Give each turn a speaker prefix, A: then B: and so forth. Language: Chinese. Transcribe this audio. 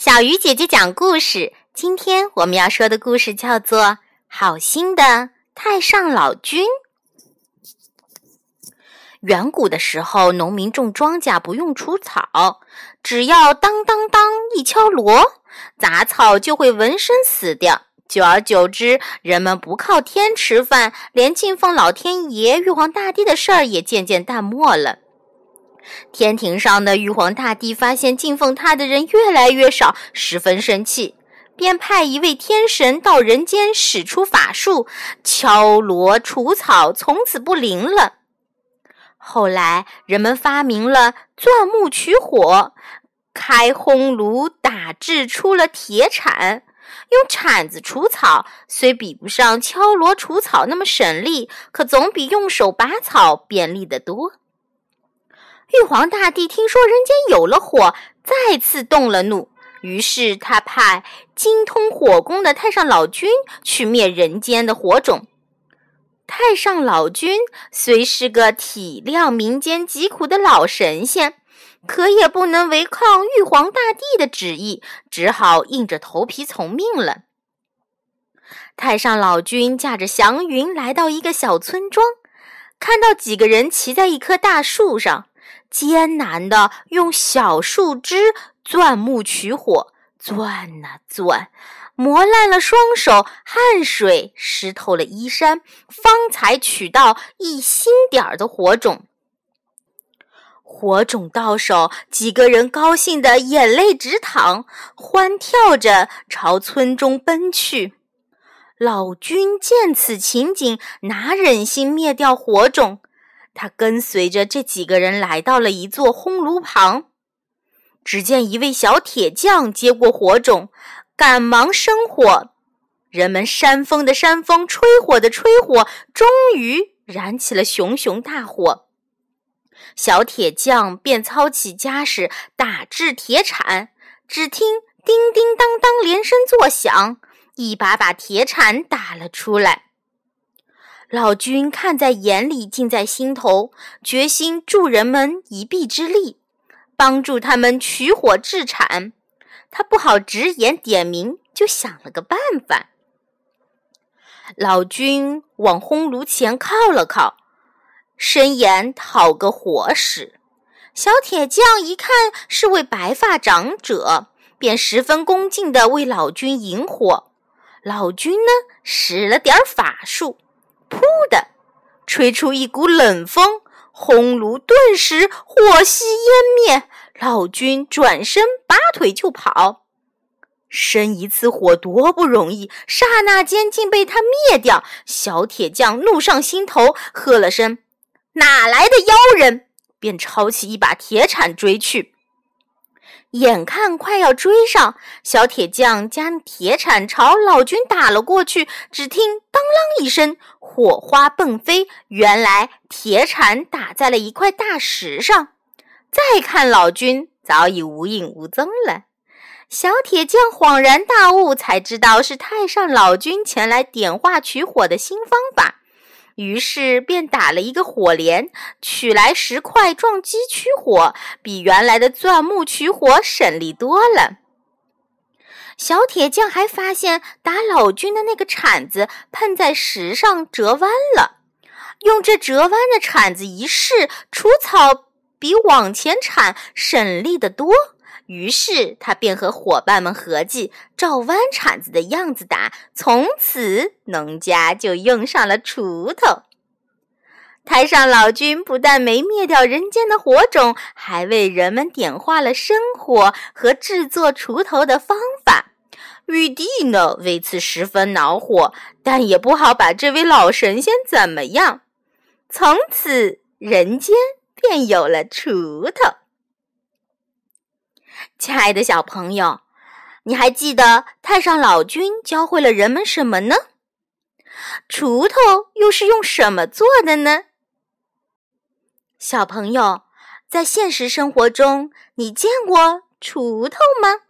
A: 小鱼姐姐讲故事。今天我们要说的故事叫做《好心的太上老君》。远古的时候，农民种庄稼不用除草，只要当当当一敲锣，杂草就会闻声死掉。久而久之，人们不靠天吃饭，连敬奉老天爷、玉皇大帝的事儿也渐渐淡漠了。天庭上的玉皇大帝发现敬奉他的人越来越少，十分生气，便派一位天神到人间使出法术，敲锣除草，从此不灵了。后来人们发明了钻木取火，开烘炉打制出了铁铲，用铲子除草，虽比不上敲锣除草那么省力，可总比用手拔草便利得多。玉皇大帝听说人间有了火，再次动了怒。于是他派精通火功的太上老君去灭人间的火种。太上老君虽是个体谅民间疾苦的老神仙，可也不能违抗玉皇大帝的旨意，只好硬着头皮从命了。太上老君驾着祥云来到一个小村庄，看到几个人骑在一棵大树上。艰难地用小树枝钻木取火，钻啊钻，磨烂了双手，汗水湿透了衣衫，方才取到一星点儿的火种。火种到手，几个人高兴得眼泪直淌，欢跳着朝村中奔去。老君见此情景，哪忍心灭掉火种？他跟随着这几个人来到了一座烘炉旁，只见一位小铁匠接过火种，赶忙生火。人们扇风的扇风，吹火的吹火，终于燃起了熊熊大火。小铁匠便操起家什打制铁铲，只听叮叮当当连声作响，一把把铁铲打了出来。老君看在眼里，尽在心头，决心助人们一臂之力，帮助他们取火制产。他不好直言点名，就想了个办法。老君往烘炉前靠了靠，伸言讨个火使。小铁匠一看是位白发长者，便十分恭敬地为老君引火。老君呢，使了点法术。噗的，吹出一股冷风，烘炉顿时火熄烟灭。老君转身拔腿就跑，生一次火多不容易，刹那间竟被他灭掉。小铁匠怒上心头，喝了声：“哪来的妖人？”便抄起一把铁铲追去。眼看快要追上，小铁匠将铁铲朝老君打了过去。只听“当啷”一声，火花迸飞。原来铁铲打在了一块大石上。再看老君，早已无影无踪了。小铁匠恍然大悟，才知道是太上老君前来点化取火的新方法。于是便打了一个火镰，取来石块撞击取火，比原来的钻木取火省力多了。小铁匠还发现打老君的那个铲子碰在石上折弯了，用这折弯的铲子一试，除草比往前铲省力得多。于是他便和伙伴们合计，照弯铲子的样子打。从此，农家就用上了锄头。太上老君不但没灭掉人间的火种，还为人们点化了生火和制作锄头的方法。玉帝呢，为此十分恼火，但也不好把这位老神仙怎么样。从此，人间便有了锄头。亲爱的小朋友，你还记得太上老君教会了人们什么呢？锄头又是用什么做的呢？小朋友，在现实生活中，你见过锄头吗？